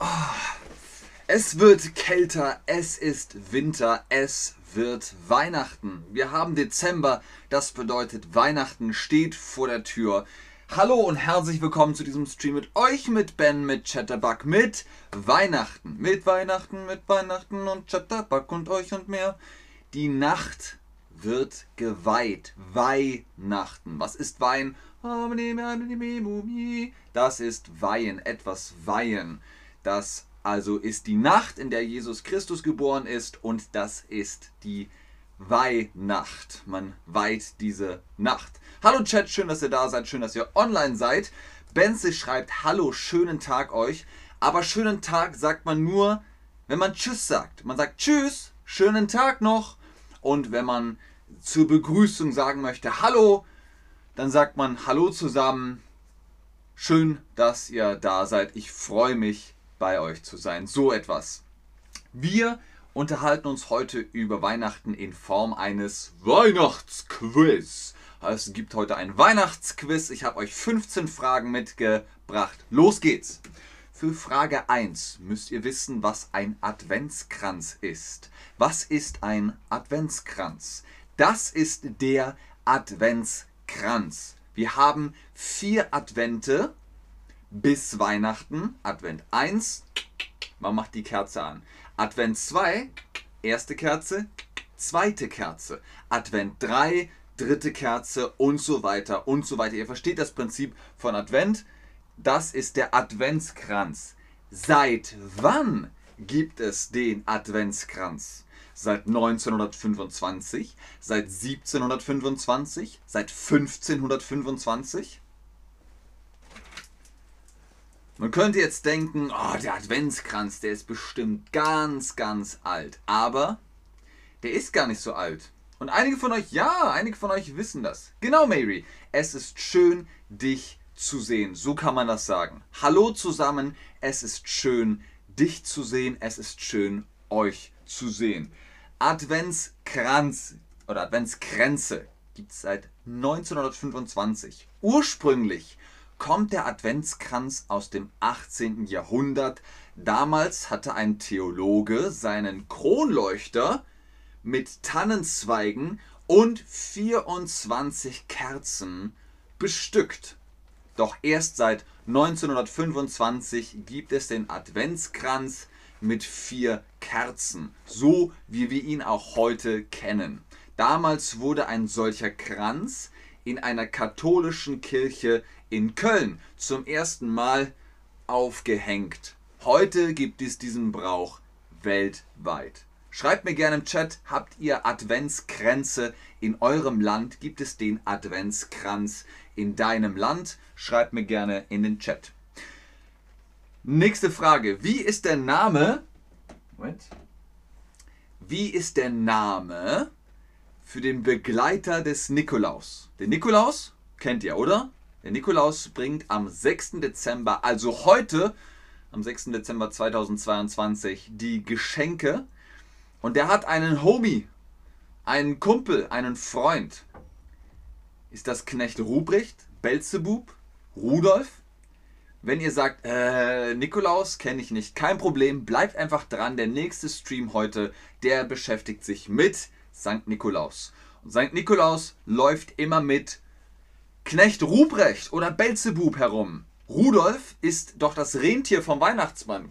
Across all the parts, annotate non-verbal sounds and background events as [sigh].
Ah. Es wird kälter, es ist Winter, es wird Weihnachten. Wir haben Dezember, das bedeutet Weihnachten steht vor der Tür. Hallo und herzlich willkommen zu diesem Stream mit euch, mit Ben, mit Chatterbug, mit Weihnachten. Mit Weihnachten, mit Weihnachten und Chatterbug und euch und mehr. Die Nacht wird geweiht. Weihnachten. Was ist Wein? Das ist Weihen, etwas weihen. Das also ist die Nacht, in der Jesus Christus geboren ist und das ist die Weihnacht. Man weiht diese Nacht. Hallo Chat, schön, dass ihr da seid, schön, dass ihr online seid. Benze schreibt, hallo, schönen Tag euch. Aber schönen Tag sagt man nur, wenn man Tschüss sagt. Man sagt Tschüss, schönen Tag noch. Und wenn man zur Begrüßung sagen möchte, hallo, dann sagt man Hallo zusammen. Schön, dass ihr da seid. Ich freue mich, bei euch zu sein. So etwas. Wir unterhalten uns heute über Weihnachten in Form eines Weihnachtsquiz. Es gibt heute ein Weihnachtsquiz. Ich habe euch 15 Fragen mitgebracht. Los geht's. Für Frage 1 müsst ihr wissen, was ein Adventskranz ist. Was ist ein Adventskranz? Das ist der Adventskranz. Kranz. Wir haben vier Advente bis Weihnachten. Advent 1, man macht die Kerze an. Advent 2, erste Kerze, zweite Kerze. Advent 3, dritte Kerze und so weiter und so weiter. Ihr versteht das Prinzip von Advent. Das ist der Adventskranz. Seit wann gibt es den Adventskranz? Seit 1925, seit 1725, seit 1525? Man könnte jetzt denken, oh, der Adventskranz, der ist bestimmt ganz, ganz alt. Aber der ist gar nicht so alt. Und einige von euch, ja, einige von euch wissen das. Genau, Mary. Es ist schön, dich zu sehen. So kann man das sagen. Hallo zusammen. Es ist schön, dich zu sehen. Es ist schön, euch zu sehen. Adventskranz oder Adventskränze gibt es seit 1925. Ursprünglich kommt der Adventskranz aus dem 18. Jahrhundert. Damals hatte ein Theologe seinen Kronleuchter mit Tannenzweigen und 24 Kerzen bestückt. Doch erst seit 1925 gibt es den Adventskranz mit vier Kerzen, so wie wir ihn auch heute kennen. Damals wurde ein solcher Kranz in einer katholischen Kirche in Köln zum ersten Mal aufgehängt. Heute gibt es diesen Brauch weltweit. Schreibt mir gerne im Chat, habt ihr Adventskränze in eurem Land? Gibt es den Adventskranz in deinem Land? Schreibt mir gerne in den Chat. Nächste Frage. Wie ist der Name? Moment. Wie ist der Name für den Begleiter des Nikolaus? Den Nikolaus kennt ihr, oder? Der Nikolaus bringt am 6. Dezember, also heute, am 6. Dezember 2022, die Geschenke. Und der hat einen Homie, einen Kumpel, einen Freund. Ist das Knecht Ruprecht, Belzebub, Rudolf? Wenn ihr sagt, äh, Nikolaus kenne ich nicht, kein Problem, bleibt einfach dran. Der nächste Stream heute, der beschäftigt sich mit St. Nikolaus. Und St. Nikolaus läuft immer mit Knecht Ruprecht oder Belzebub herum. Rudolf ist doch das Rentier vom Weihnachtsmann.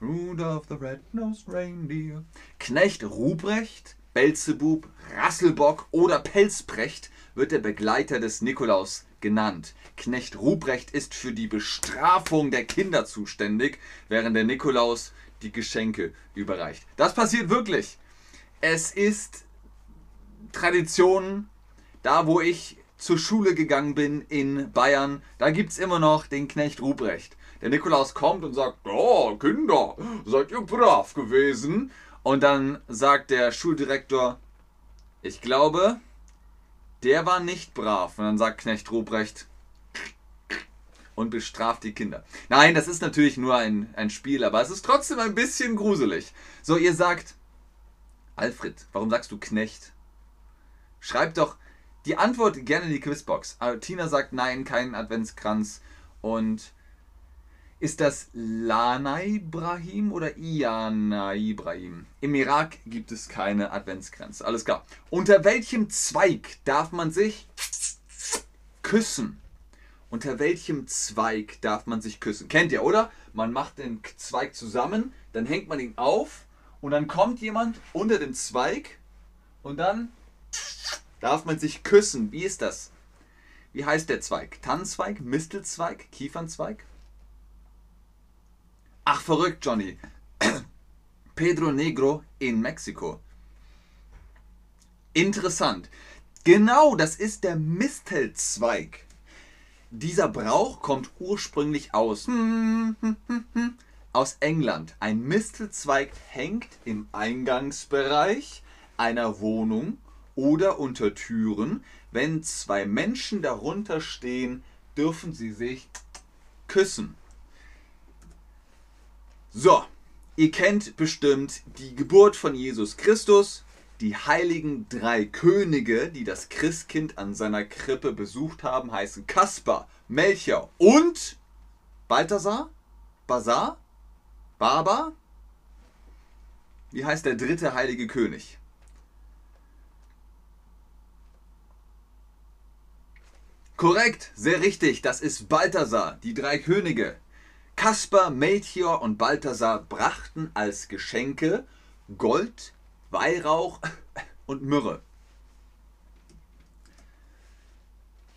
Rudolph the Red-Nosed Reindeer. Knecht Ruprecht, Belzebub, Rasselbock oder Pelzbrecht wird der Begleiter des Nikolaus genannt. Knecht Ruprecht ist für die Bestrafung der Kinder zuständig, während der Nikolaus die Geschenke überreicht. Das passiert wirklich. Es ist Tradition, da wo ich zur Schule gegangen bin in Bayern, da gibt es immer noch den Knecht Ruprecht. Der Nikolaus kommt und sagt, oh Kinder, seid ihr brav gewesen? Und dann sagt der Schuldirektor, ich glaube, der war nicht brav. Und dann sagt Knecht Ruprecht und bestraft die Kinder. Nein, das ist natürlich nur ein, ein Spiel, aber es ist trotzdem ein bisschen gruselig. So, ihr sagt, Alfred, warum sagst du Knecht? Schreibt doch die Antwort gerne in die Quizbox. Tina sagt nein, kein Adventskranz. Und Ist das Lana Ibrahim oder Iana Ibrahim? Im Irak gibt es keine Adventsgrenze. Alles klar. Unter welchem Zweig darf man sich küssen? Unter welchem Zweig darf man sich küssen? Kennt ihr, oder? Man macht den Zweig zusammen, dann hängt man ihn auf und dann kommt jemand unter den Zweig und dann darf man sich küssen. Wie ist das? Wie heißt der Zweig? Tannenzweig, Mistelzweig, Kiefernzweig? Ach, verrückt, Johnny. [clears throat] Pedro Negro in Mexiko. Interessant. Genau, das ist der Mistelzweig. Dieser Brauch kommt ursprünglich aus, aus England. Ein Mistelzweig hängt im Eingangsbereich einer Wohnung oder unter Türen. Wenn zwei Menschen darunter stehen, dürfen sie sich küssen. So, ihr kennt bestimmt die Geburt von Jesus Christus, die heiligen drei Könige, die das Christkind an seiner Krippe besucht haben, heißen Kaspar, Melchior und Balthasar? Basar? Baba? Wie heißt der dritte heilige König? Korrekt, sehr richtig, das ist Balthasar, die drei Könige. Kaspar, Melchior und Balthasar brachten als Geschenke Gold, Weihrauch [laughs] und Myrrhe.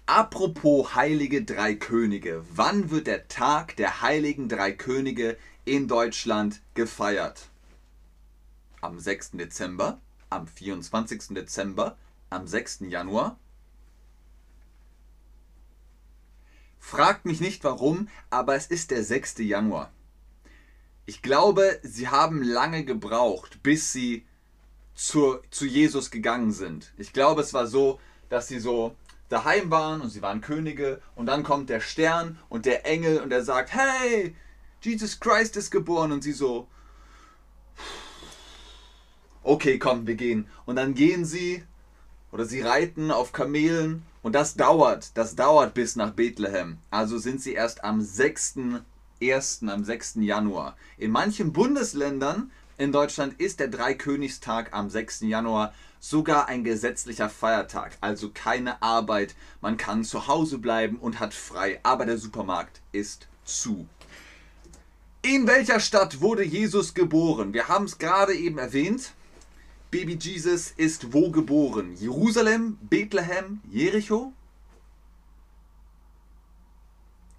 Apropos heilige drei Könige, wann wird der Tag der heiligen drei Könige in Deutschland gefeiert? Am 6. Dezember, am 24. Dezember, am 6. Januar Fragt mich nicht warum, aber es ist der 6. Januar. Ich glaube, sie haben lange gebraucht, bis sie zu, zu Jesus gegangen sind. Ich glaube, es war so, dass sie so daheim waren und sie waren Könige und dann kommt der Stern und der Engel und er sagt, hey, Jesus Christ ist geboren und sie so, okay, komm, wir gehen. Und dann gehen sie oder sie reiten auf Kamelen und das dauert, das dauert bis nach Bethlehem. Also sind sie erst am 6.1., am 6. Januar. In manchen Bundesländern in Deutschland ist der Dreikönigstag am 6. Januar sogar ein gesetzlicher Feiertag. Also keine Arbeit, man kann zu Hause bleiben und hat frei, aber der Supermarkt ist zu. In welcher Stadt wurde Jesus geboren? Wir haben es gerade eben erwähnt. Baby Jesus ist wo geboren? Jerusalem, Bethlehem, Jericho?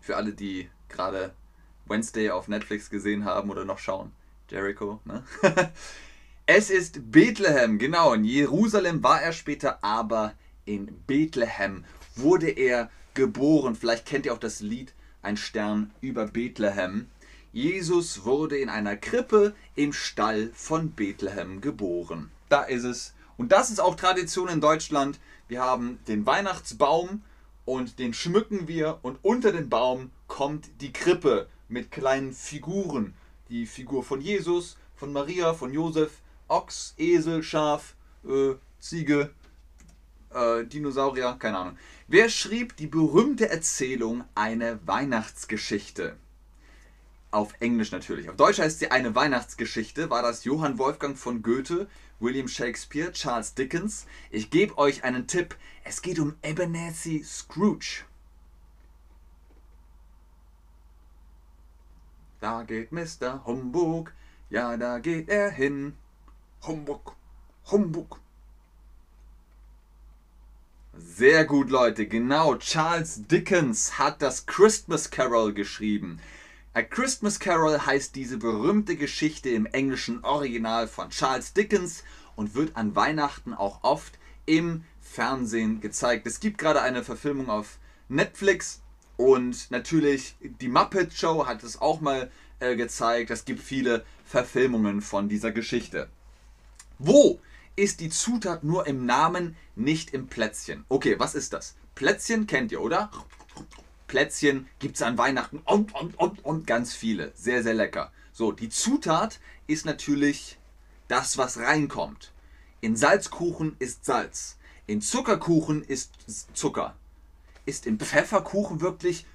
Für alle, die gerade Wednesday auf Netflix gesehen haben oder noch schauen. Jericho, ne? [laughs] es ist Bethlehem, genau. In Jerusalem war er später, aber in Bethlehem wurde er geboren. Vielleicht kennt ihr auch das Lied Ein Stern über Bethlehem. Jesus wurde in einer Krippe im Stall von Bethlehem geboren. Da ist es. Und das ist auch Tradition in Deutschland. Wir haben den Weihnachtsbaum und den schmücken wir und unter den Baum kommt die Krippe mit kleinen Figuren. Die Figur von Jesus, von Maria, von Josef, Ochs, Esel, Schaf, äh, Ziege, äh, Dinosaurier, keine Ahnung. Wer schrieb die berühmte Erzählung Eine Weihnachtsgeschichte? Auf Englisch natürlich. Auf Deutsch heißt sie eine Weihnachtsgeschichte. War das Johann Wolfgang von Goethe, William Shakespeare, Charles Dickens? Ich gebe euch einen Tipp. Es geht um Ebenezer Scrooge. Da geht Mr. Humbug, ja, da geht er hin. Humbug, Humbug. Sehr gut, Leute. Genau, Charles Dickens hat das Christmas Carol geschrieben. A Christmas Carol heißt diese berühmte Geschichte im englischen Original von Charles Dickens und wird an Weihnachten auch oft im Fernsehen gezeigt. Es gibt gerade eine Verfilmung auf Netflix und natürlich die Muppet Show hat es auch mal äh, gezeigt. Es gibt viele Verfilmungen von dieser Geschichte. Wo ist die Zutat nur im Namen, nicht im Plätzchen? Okay, was ist das? Plätzchen kennt ihr, oder? Plätzchen gibt es an Weihnachten und, und, und, und ganz viele. Sehr, sehr lecker. So, die Zutat ist natürlich das, was reinkommt. In Salzkuchen ist Salz. In Zuckerkuchen ist Zucker. Ist in Pfefferkuchen wirklich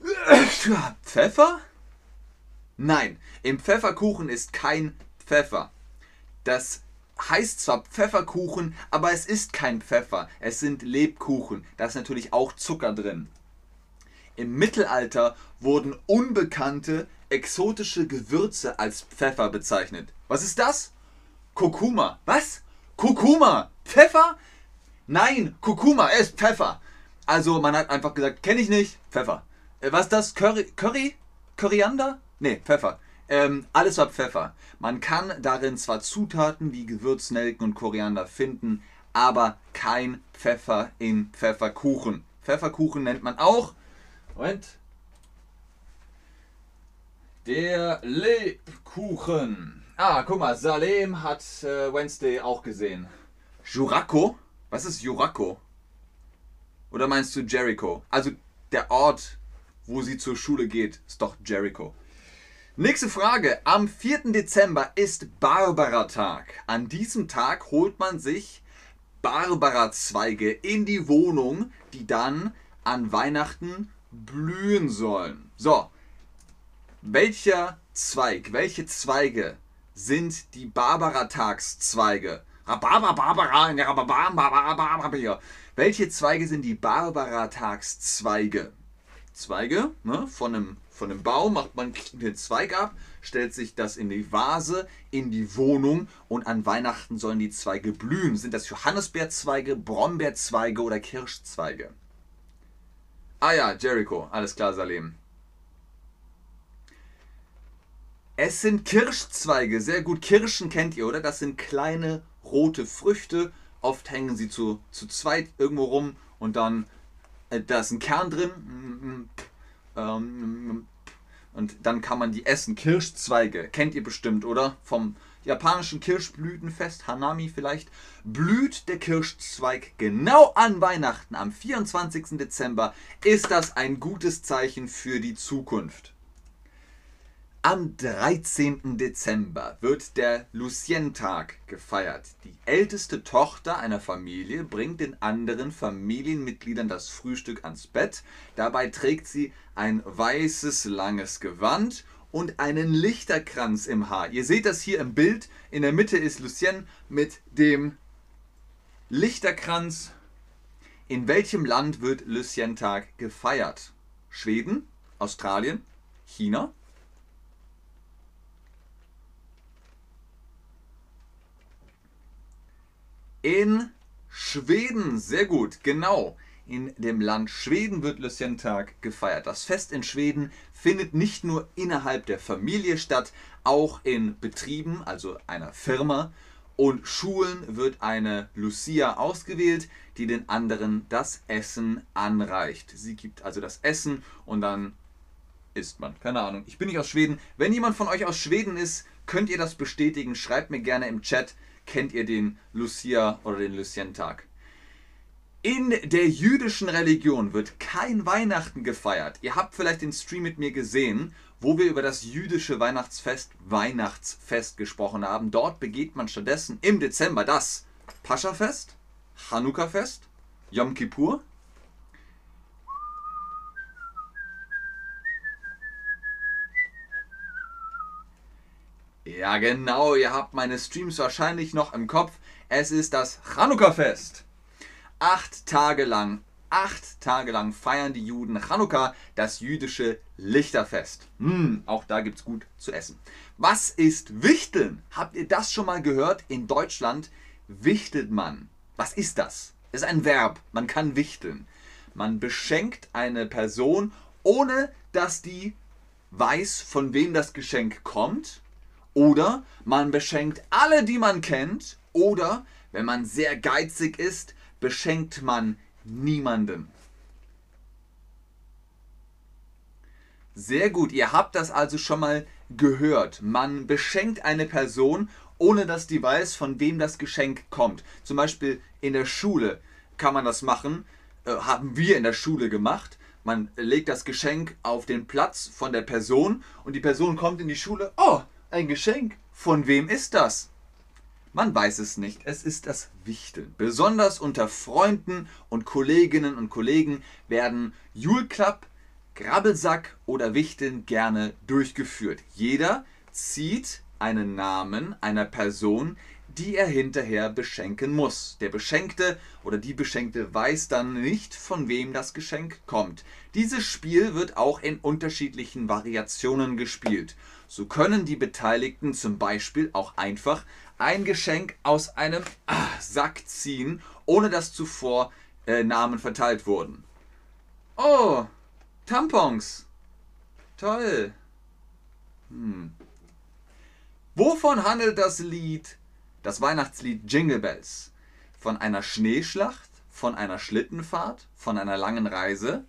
[clears throat] Pfeffer? Nein, im Pfefferkuchen ist kein Pfeffer. Das heißt zwar Pfefferkuchen, aber es ist kein Pfeffer. Es sind Lebkuchen. Da ist natürlich auch Zucker drin. Im Mittelalter wurden unbekannte exotische Gewürze als Pfeffer bezeichnet. Was ist das? Kurkuma. Was? Kurkuma. Pfeffer? Nein, Kurkuma, ist Pfeffer. Also man hat einfach gesagt, kenne ich nicht, Pfeffer. Äh, was ist das? Curry? Curry? Koriander? Nee, Pfeffer. Ähm, alles war Pfeffer. Man kann darin zwar Zutaten wie Gewürznelken und Koriander finden, aber kein Pfeffer in Pfefferkuchen. Pfefferkuchen nennt man auch. Moment. Der Lebkuchen. Ah, guck mal, Salem hat äh, Wednesday auch gesehen. Juraco? Was ist Juraco? Oder meinst du Jericho? Also der Ort, wo sie zur Schule geht, ist doch Jericho. Nächste Frage. Am 4. Dezember ist Barbara-Tag. An diesem Tag holt man sich Barbara-Zweige in die Wohnung, die dann an Weihnachten blühen sollen. So, welcher Zweig, welche Zweige sind die Barbara-Tagszweige? Welche Zweige sind die Barbara-Tagszweige? Zweige, ne, von einem von einem Baum macht man den Zweig ab, stellt sich das in die Vase, in die Wohnung und an Weihnachten sollen die Zweige blühen. Sind das Johannisbeerzweige, Brombeerzweige oder Kirschzweige? Ah ja, Jericho, alles klar, Salem. Es sind Kirschzweige, sehr gut. Kirschen kennt ihr, oder? Das sind kleine rote Früchte. Oft hängen sie zu, zu zweit irgendwo rum und dann, äh, da ist ein Kern drin. Ähm, und dann kann man die essen. Kirschzweige, kennt ihr bestimmt, oder? Vom japanischen Kirschblütenfest, Hanami vielleicht, blüht der Kirschzweig genau an Weihnachten am 24. Dezember. Ist das ein gutes Zeichen für die Zukunft? Am 13. Dezember wird der Lucien-Tag gefeiert. Die älteste Tochter einer Familie bringt den anderen Familienmitgliedern das Frühstück ans Bett. Dabei trägt sie ein weißes langes Gewand und einen Lichterkranz im Haar. Ihr seht das hier im Bild. In der Mitte ist Lucien mit dem Lichterkranz. In welchem Land wird Lucien-Tag gefeiert? Schweden, Australien, China, In Schweden, sehr gut, genau. In dem Land Schweden wird Lucientag gefeiert. Das Fest in Schweden findet nicht nur innerhalb der Familie statt, auch in Betrieben, also einer Firma und Schulen wird eine Lucia ausgewählt, die den anderen das Essen anreicht. Sie gibt also das Essen und dann isst man. Keine Ahnung. Ich bin nicht aus Schweden. Wenn jemand von euch aus Schweden ist, könnt ihr das bestätigen. Schreibt mir gerne im Chat kennt ihr den Lucia oder den Lucientag. In der jüdischen Religion wird kein Weihnachten gefeiert. Ihr habt vielleicht den Stream mit mir gesehen, wo wir über das jüdische Weihnachtsfest Weihnachtsfest gesprochen haben. Dort begeht man stattdessen im Dezember das Paschafest, Chanukka-Fest, Yom Kippur Ja, genau, ihr habt meine Streams wahrscheinlich noch im Kopf. Es ist das Chanukka-Fest. Acht Tage lang, acht Tage lang feiern die Juden Chanukka, das jüdische Lichterfest. Hm, auch da gibt's gut zu essen. Was ist Wichteln? Habt ihr das schon mal gehört? In Deutschland wichtelt man. Was ist das? Es ist ein Verb. Man kann wichteln. Man beschenkt eine Person, ohne dass die weiß, von wem das Geschenk kommt oder man beschenkt alle, die man kennt. Oder, wenn man sehr geizig ist, beschenkt man niemanden. Sehr gut, ihr habt das also schon mal gehört. Man beschenkt eine Person, ohne dass die weiß, von wem das Geschenk kommt. Zum Beispiel in der Schule kann man das machen, äh, haben wir in der Schule gemacht. Man legt das Geschenk auf den Platz von der Person und die Person kommt in die Schule. Oh, ein Geschenk. Von wem ist das? Man weiß es nicht. Es ist das Wichteln. Besonders unter Freunden und Kolleginnen und Kollegen werden Julklapp Grabbelsack oder Wichteln gerne durchgeführt. Jeder zieht einen Namen einer Person, die er hinterher beschenken muss. Der Beschenkte oder die Beschenkte weiß dann nicht, von wem das Geschenk kommt. Dieses Spiel wird auch in unterschiedlichen Variationen gespielt. So können die Beteiligten zum Beispiel auch einfach ein Geschenk aus einem ah, Sack ziehen, ohne dass zuvor äh, Namen verteilt wurden. Oh, Tampons. Toll. Hm. Wovon handelt das Lied, das Weihnachtslied Jingle Bells? Von einer Schneeschlacht, von einer Schlittenfahrt, von einer langen Reise?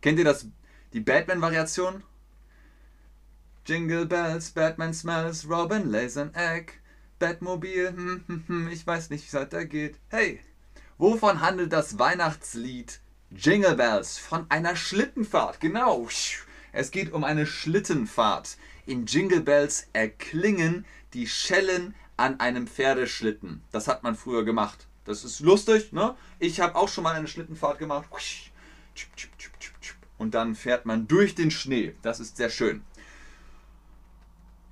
Kennt ihr das, die Batman-Variation? Jingle Bells, Batman smells, Robin lays an egg, Batmobil, hm, hm, hm, ich weiß nicht, wie es weitergeht. Hey, wovon handelt das Weihnachtslied Jingle Bells? Von einer Schlittenfahrt, genau. Es geht um eine Schlittenfahrt. In Jingle Bells erklingen die Schellen an einem Pferdeschlitten. Das hat man früher gemacht. Das ist lustig, ne? Ich habe auch schon mal eine Schlittenfahrt gemacht. Und dann fährt man durch den Schnee. Das ist sehr schön.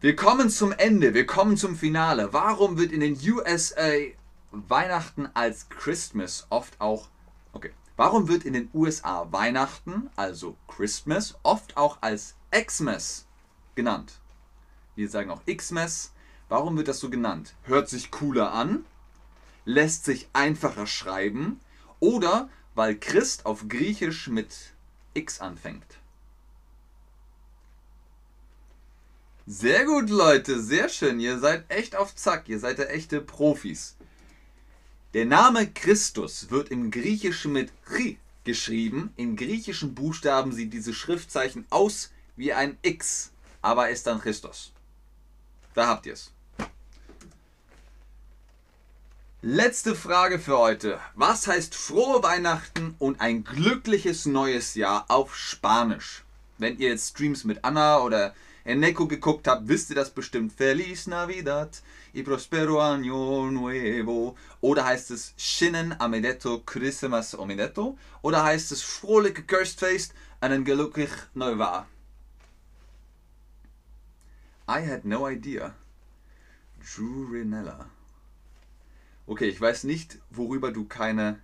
Wir kommen zum Ende, wir kommen zum Finale. Warum wird in den USA Weihnachten als Christmas oft auch okay, Warum wird in den USA Weihnachten, also Christmas, oft auch als Xmas genannt? Wir sagen auch Xmas. Warum wird das so genannt? Hört sich cooler an, lässt sich einfacher schreiben oder weil Christ auf Griechisch mit X anfängt. Sehr gut, Leute, sehr schön. Ihr seid echt auf Zack, ihr seid ja echte Profis. Der Name Christus wird im Griechischen mit Chi geschrieben. In griechischen Buchstaben sieht diese Schriftzeichen aus wie ein X, aber ist dann Christus. Da habt ihr es. Letzte Frage für heute. Was heißt frohe Weihnachten und ein glückliches neues Jahr auf Spanisch? Wenn ihr jetzt Streams mit Anna oder Eneco geguckt habt, wisst ihr das bestimmt. Feliz Navidad y prospero año nuevo. Oder heißt es Shinnen Amedetto Christmas Omedetto? Oder heißt es Fröhliche Kerstfeest einen gelukkig Neujahr? I had no idea. Drew Renella. Okay, ich weiß nicht, worüber du keine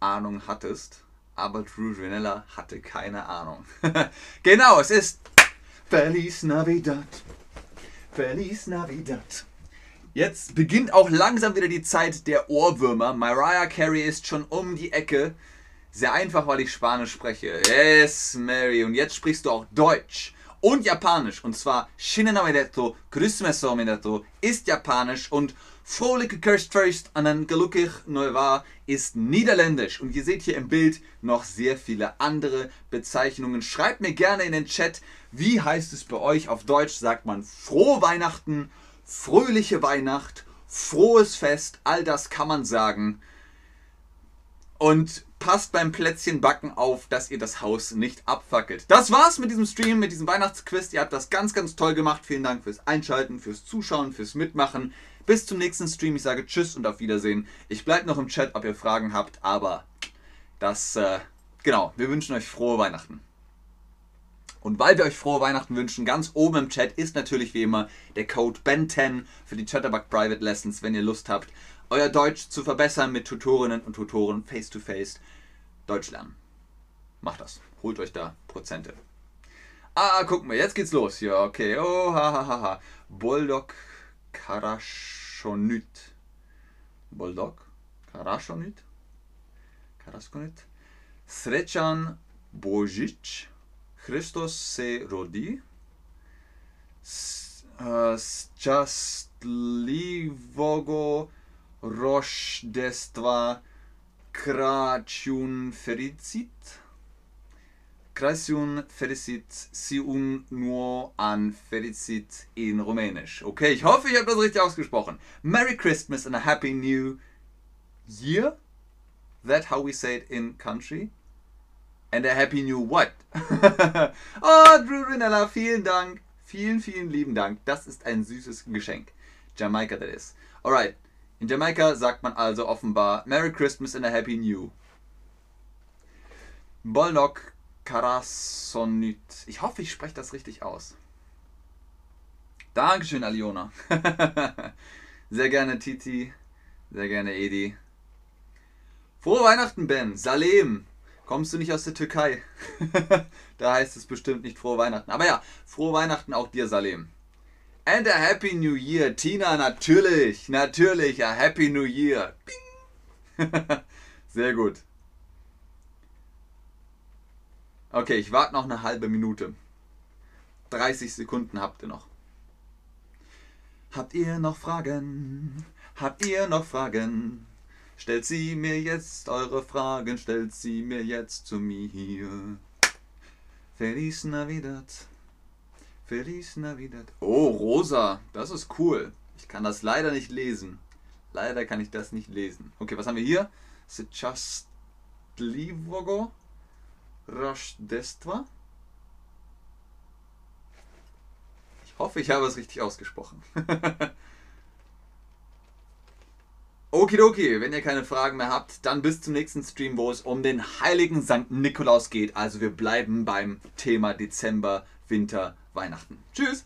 Ahnung hattest, aber Drew Renella hatte keine Ahnung. [laughs] genau, es ist Feliz Navidad. Feliz Navidad. Jetzt beginnt auch langsam wieder die Zeit der Ohrwürmer. Mariah Carey ist schon um die Ecke. Sehr einfach, weil ich Spanisch spreche. Yes, Mary. Und jetzt sprichst du auch Deutsch und Japanisch. Und zwar Shinenamedetto, Christmas Omedetto ist Japanisch und Fröhliche Kerstfeest an den Gelukkig Neujahr ist Niederländisch. Und ihr seht hier im Bild noch sehr viele andere Bezeichnungen. Schreibt mir gerne in den Chat, wie heißt es bei euch? Auf Deutsch sagt man frohe Weihnachten, fröhliche Weihnacht, frohes Fest. All das kann man sagen. Und passt beim Plätzchenbacken auf, dass ihr das Haus nicht abfackelt. Das war's mit diesem Stream, mit diesem Weihnachtsquiz. Ihr habt das ganz, ganz toll gemacht. Vielen Dank fürs Einschalten, fürs Zuschauen, fürs Mitmachen. Bis zum nächsten Stream. Ich sage Tschüss und auf Wiedersehen. Ich bleibe noch im Chat, ob ihr Fragen habt, aber das, äh, genau, wir wünschen euch frohe Weihnachten. Und weil wir euch frohe Weihnachten wünschen, ganz oben im Chat ist natürlich wie immer der Code BEN10 für die Chatterbug Private Lessons, wenn ihr Lust habt, euer Deutsch zu verbessern mit Tutorinnen und Tutoren face-to-face Deutsch lernen. Macht das. Holt euch da Prozente. Ah, guck mal, jetzt geht's los. Ja, okay. Oh, ha, ha, ha, ha. Bulldog Karashonit. Bulldog Karashonit. Karashonit. Srećan Božić. Christos se rodi. Szczęśliwego Rożdeństwa Kraciun Fericit. Kraciun Fericit si un nur an Fericit in Rumänisch. Okay, ich hoffe, ich habe das richtig ausgesprochen. Merry Christmas and a Happy New Year. That how we say it in country. And a Happy New What? [laughs] oh, Drew Rinella, vielen Dank. Vielen, vielen lieben Dank. Das ist ein süßes Geschenk. Jamaika, that is. Alright. In Jamaika sagt man also offenbar Merry Christmas and a Happy New Bolnok Karasonit. Ich hoffe, ich spreche das richtig aus. Dankeschön, Aliona. [laughs] Sehr gerne, Titi. Sehr gerne, Edi. Frohe Weihnachten, Ben. Salem. Kommst du nicht aus der Türkei? [laughs] da heißt es bestimmt nicht frohe Weihnachten. Aber ja, frohe Weihnachten auch dir, Salem. And a Happy New Year. Tina, natürlich. Natürlich, a Happy New Year. Bing. [laughs] Sehr gut. Okay, ich warte noch eine halbe Minute. 30 Sekunden habt ihr noch. Habt ihr noch Fragen? Habt ihr noch Fragen? Stellt sie mir jetzt eure Fragen, stellt sie mir jetzt zu mir. Feliz Navidad. Feliz Navidad. Oh, rosa. Das ist cool. Ich kann das leider nicht lesen. Leider kann ich das nicht lesen. Okay, was haben wir hier? Sechastlivogo Rождества. Ich hoffe, ich habe es richtig ausgesprochen. [laughs] Okidoki, wenn ihr keine Fragen mehr habt, dann bis zum nächsten Stream, wo es um den heiligen St. Nikolaus geht. Also wir bleiben beim Thema Dezember, Winter, Weihnachten. Tschüss!